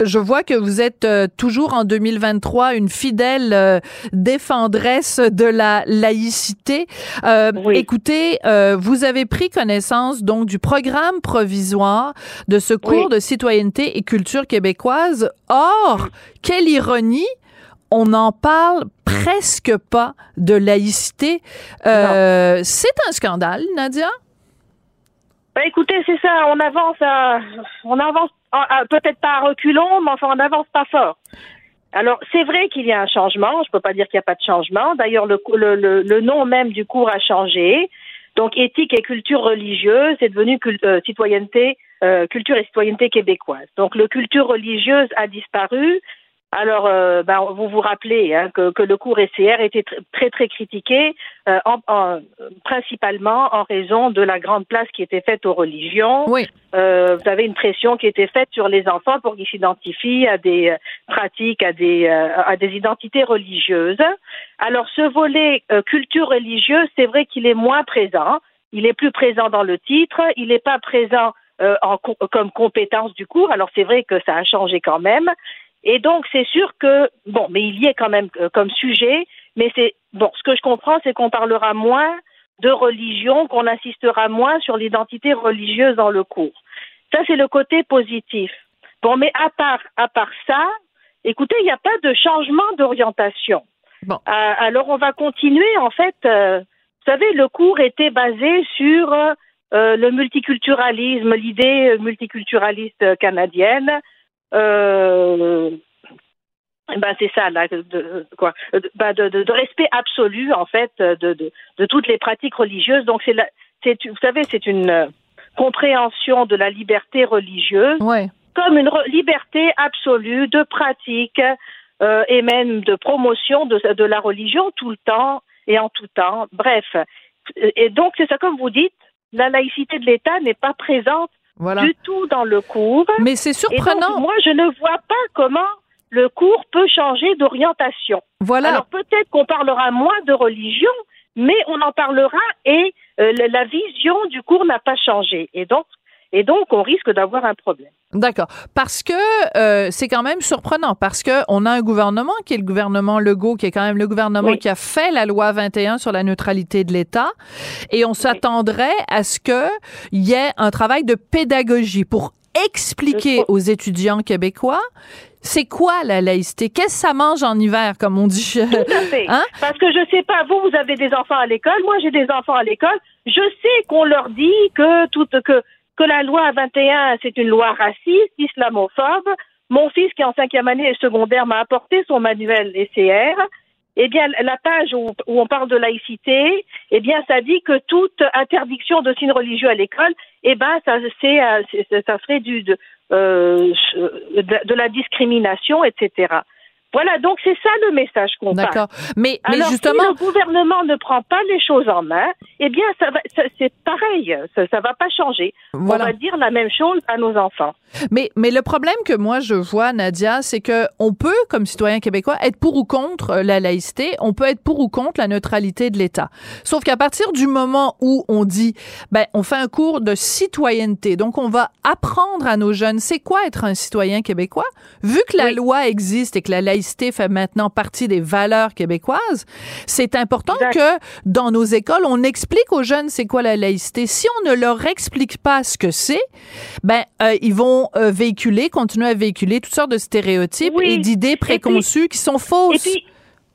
Je vois que vous êtes euh, toujours en 2023 une fidèle euh, défendresse de la laïcité. Euh, Écoutez, euh, vous avez pris connaissance donc du programme provisoire de ce cours de citoyenneté et culture québécoise. Or, quelle ironie! On n'en parle presque pas de laïcité. Euh, c'est un scandale, Nadia? Ben, écoutez, c'est ça, on avance, à- on avance peut-être pas à reculons, mais enfin on n'avance pas fort. Alors c'est vrai qu'il y a un changement, je peux pas dire qu'il n'y a pas de changement. D'ailleurs le, le, le, nom même du cours a changé. Donc éthique et culture religieuse est devenu cul- euh, citoyenneté, euh, culture et citoyenneté québécoise. Donc le culture religieuse a disparu. Alors, euh, ben, vous vous rappelez hein, que, que le cours SCR était tr- très très critiqué, euh, en, en- principalement en raison de la grande place qui était faite aux religions. Oui. Euh, vous avez une pression qui était faite sur les enfants pour qu'ils s'identifient à des euh, pratiques, à des euh, à des identités religieuses. Alors, ce volet euh, culture religieuse, c'est vrai qu'il est moins présent. Il est plus présent dans le titre. Il n'est pas présent euh, en co- comme compétence du cours. Alors, c'est vrai que ça a changé quand même. Et donc, c'est sûr que, bon, mais il y est quand même euh, comme sujet, mais c'est, bon, ce que je comprends, c'est qu'on parlera moins de religion, qu'on insistera moins sur l'identité religieuse dans le cours. Ça, c'est le côté positif. Bon, mais à part, à part ça, écoutez, il n'y a pas de changement d'orientation. Bon. Euh, alors, on va continuer, en fait, euh, vous savez, le cours était basé sur euh, le multiculturalisme, l'idée multiculturaliste canadienne. Euh, ben c'est ça là, de, quoi, ben, de, de- de respect absolu en fait de, de, toutes les pratiques religieuses. Donc c'est la, c'est vous savez c'est une euh, compréhension de la liberté religieuse Ouais. comme une re- liberté absolue de pratique euh, et même de promotion de, de la religion tout le temps et en tout temps. Bref, et donc c'est ça comme vous dites, la laïcité de l'État n'est pas présente Voilà. du tout dans le cours. Mais c'est surprenant. Et donc, moi, je ne vois pas comment le cours peut changer d'orientation. Voilà. Alors peut-être qu'on parlera moins de religion, mais on en parlera et euh, la, la vision du cours n'a pas changé. Et donc, Et donc, on risque d'avoir un problème. D'accord. Parce que euh, c'est quand même surprenant, parce que on a un gouvernement qui est le gouvernement Legault, qui est quand même le gouvernement qui a fait la loi 21 sur la neutralité de l'État, et on s'attendrait à ce qu'il y ait un travail de pédagogie pour expliquer aux étudiants québécois c'est quoi la laïcité? Qu'est-ce que ça mange en hiver, comme on dit? Tout à fait. <laughs> Hein? Parce que je sais pas, vous, vous avez des enfants à l'école, moi j'ai des enfants à l'école. Je sais qu'on leur dit que toute que que la loi 21 c'est une loi raciste, islamophobe. Mon fils qui est en cinquième année secondaire m'a apporté son manuel ECR. Eh bien, la page où, on parle de laïcité, eh bien, ça dit que toute interdiction de signes religieux à l'école, eh ben, ça, c'est, euh, ça serait du, de, euh, de, la discrimination, etc. Voilà, donc c'est ça le message qu'on passe. D'accord. Mais, mais Alors, justement, si le gouvernement ne prend pas les choses en main, eh bien, ça va, ça, c'est pareil, ça, ça va pas changer. Voilà. On va dire la même chose à nos enfants. Mais, mais le problème que moi je vois, Nadia, c'est que on peut, comme citoyen québécois, être pour ou contre la laïcité, on peut être pour ou contre la neutralité de l'État. Sauf qu'à partir du moment où on dit, ben, on fait un cours de citoyenneté, donc on va apprendre à nos jeunes, c'est quoi être un citoyen québécois, vu que la loi existe et que la laïcité fait maintenant partie des valeurs québécoises, c'est important que dans nos écoles, on explique aux jeunes c'est quoi la laïcité. Si on ne leur explique pas ce que c'est, ben, euh, ils vont euh, véhiculer, continuer à véhiculer toutes sortes de stéréotypes Oui. et d'idées préconçues qui sont fausses. Et puis,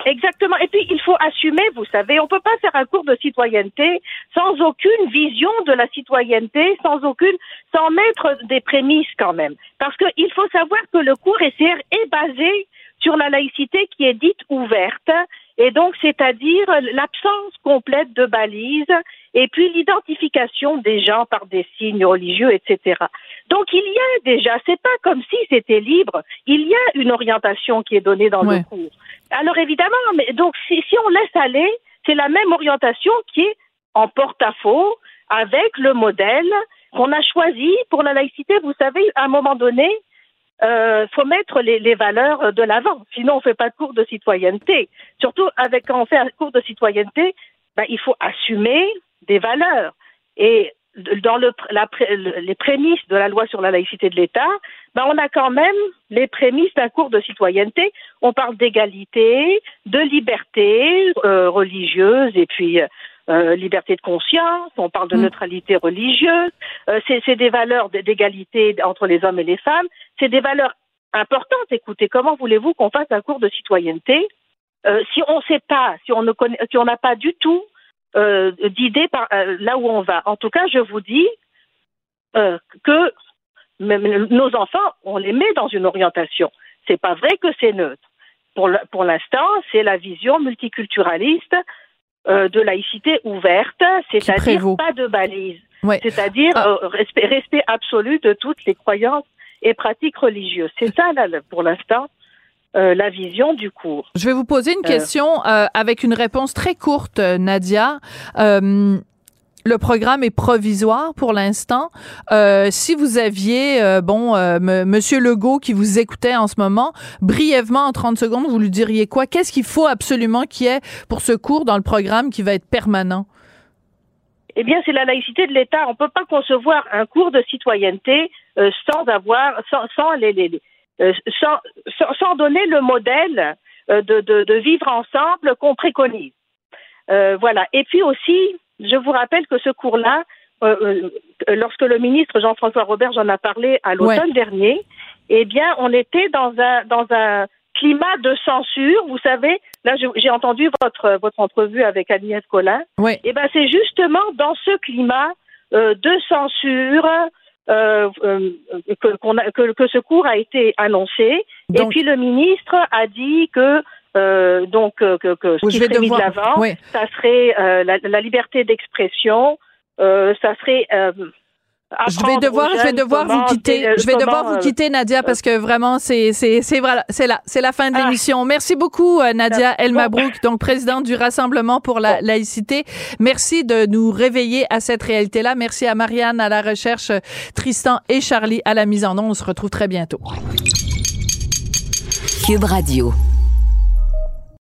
exactement. Et puis, il faut assumer, vous savez, on peut pas faire un cours de citoyenneté sans aucune vision de la citoyenneté, sans aucune, sans mettre des prémices quand même. Parce qu'il faut savoir que le cours SR est basé sur la laïcité qui est dite ouverte, et donc c'est-à-dire l'absence complète de balises, et puis l'identification des gens par des signes religieux, etc. Donc il y a déjà, c'est pas comme si c'était libre, il y a une orientation qui est donnée dans Ouais. le cours. Alors évidemment, mais donc si, si on laisse aller, c'est la même orientation qui est en porte-à-faux avec le modèle qu'on a choisi pour la laïcité. Vous savez, à un moment donné, euh, faut mettre les, les valeurs de l'avant. Sinon, on fait pas cours de citoyenneté. Surtout avec quand on fait un cours de citoyenneté, ben, il faut assumer des valeurs. Et dans le, la, les prémices de la loi sur la laïcité de l'État, ben, on a quand même les prémices d'un cours de citoyenneté. On parle d'égalité, de liberté euh, religieuse et puis euh, liberté de conscience. On parle de neutralité religieuse. Euh, c'est des valeurs d'égalité entre les hommes et les femmes. C'est des valeurs importantes. Écoutez, comment voulez-vous qu'on fasse un cours de citoyenneté euh, si on ne sait pas, si on si n'a pas du tout d'idée là où on va? En tout cas, je vous dis que nos enfants, on les met dans une orientation. C'est pas vrai que c'est neutre. Pour l'instant, c'est la vision multiculturaliste euh, de laïcité ouverte, c'est-à-dire pas de balises, Ouais. c'est-à-dire Ah. euh, respect, respect absolu de toutes les croyances et pratiques religieuses. C'est ça, là, pour l'instant, euh, la vision du cours. Je vais vous poser une Euh. question euh, avec une réponse très courte, euh, Nadia. Euh, le programme est provisoire pour l'instant. Euh, si vous aviez, euh, bon, euh, Monsieur Legault qui vous écoutait en ce moment, brièvement en 30 secondes, vous lui diriez quoi? Qu'est-ce qu'il faut absolument qu'il y ait pour ce cours dans le programme qui va être permanent? Eh bien, c'est la laïcité de l'État. On ne peut pas concevoir un cours de citoyenneté euh, sans avoir, sans, sans les, euh, sans, donner le modèle euh, de, de, de vivre ensemble qu'on préconise. Voilà. Et puis aussi, je vous rappelle que ce cours-là, euh, euh, lorsque le ministre Jean-François Robert en a parlé à l'automne Ouais. dernier, eh bien, on était dans un dans un climat de censure. Vous savez, là, j'ai entendu votre votre entrevue avec Agnès Collin. Oui. Eh ben, c'est justement dans ce climat euh, de censure euh, euh, que, a- que, que ce cours a été annoncé. Donc- Et puis le ministre a dit que euh, donc euh, que, que ce qui je vais serait mis de l'avant, oui. ça serait euh, la, la liberté d'expression, euh, ça serait euh, Je vais devoir, je vais devoir vous quitter. Je vais devoir vous quitter, Nadia, parce que vraiment, c'est, c'est, c'est voilà, c'est là, c'est la fin de l'émission. Merci beaucoup, Nadia El Mabrouk, donc présidente du Rassemblement pour la laïcité. Merci de nous réveiller à cette réalité-là. Merci à Marianne à la recherche, Tristan et Charlie à la mise en onde. On se retrouve très bientôt. Cube Radio.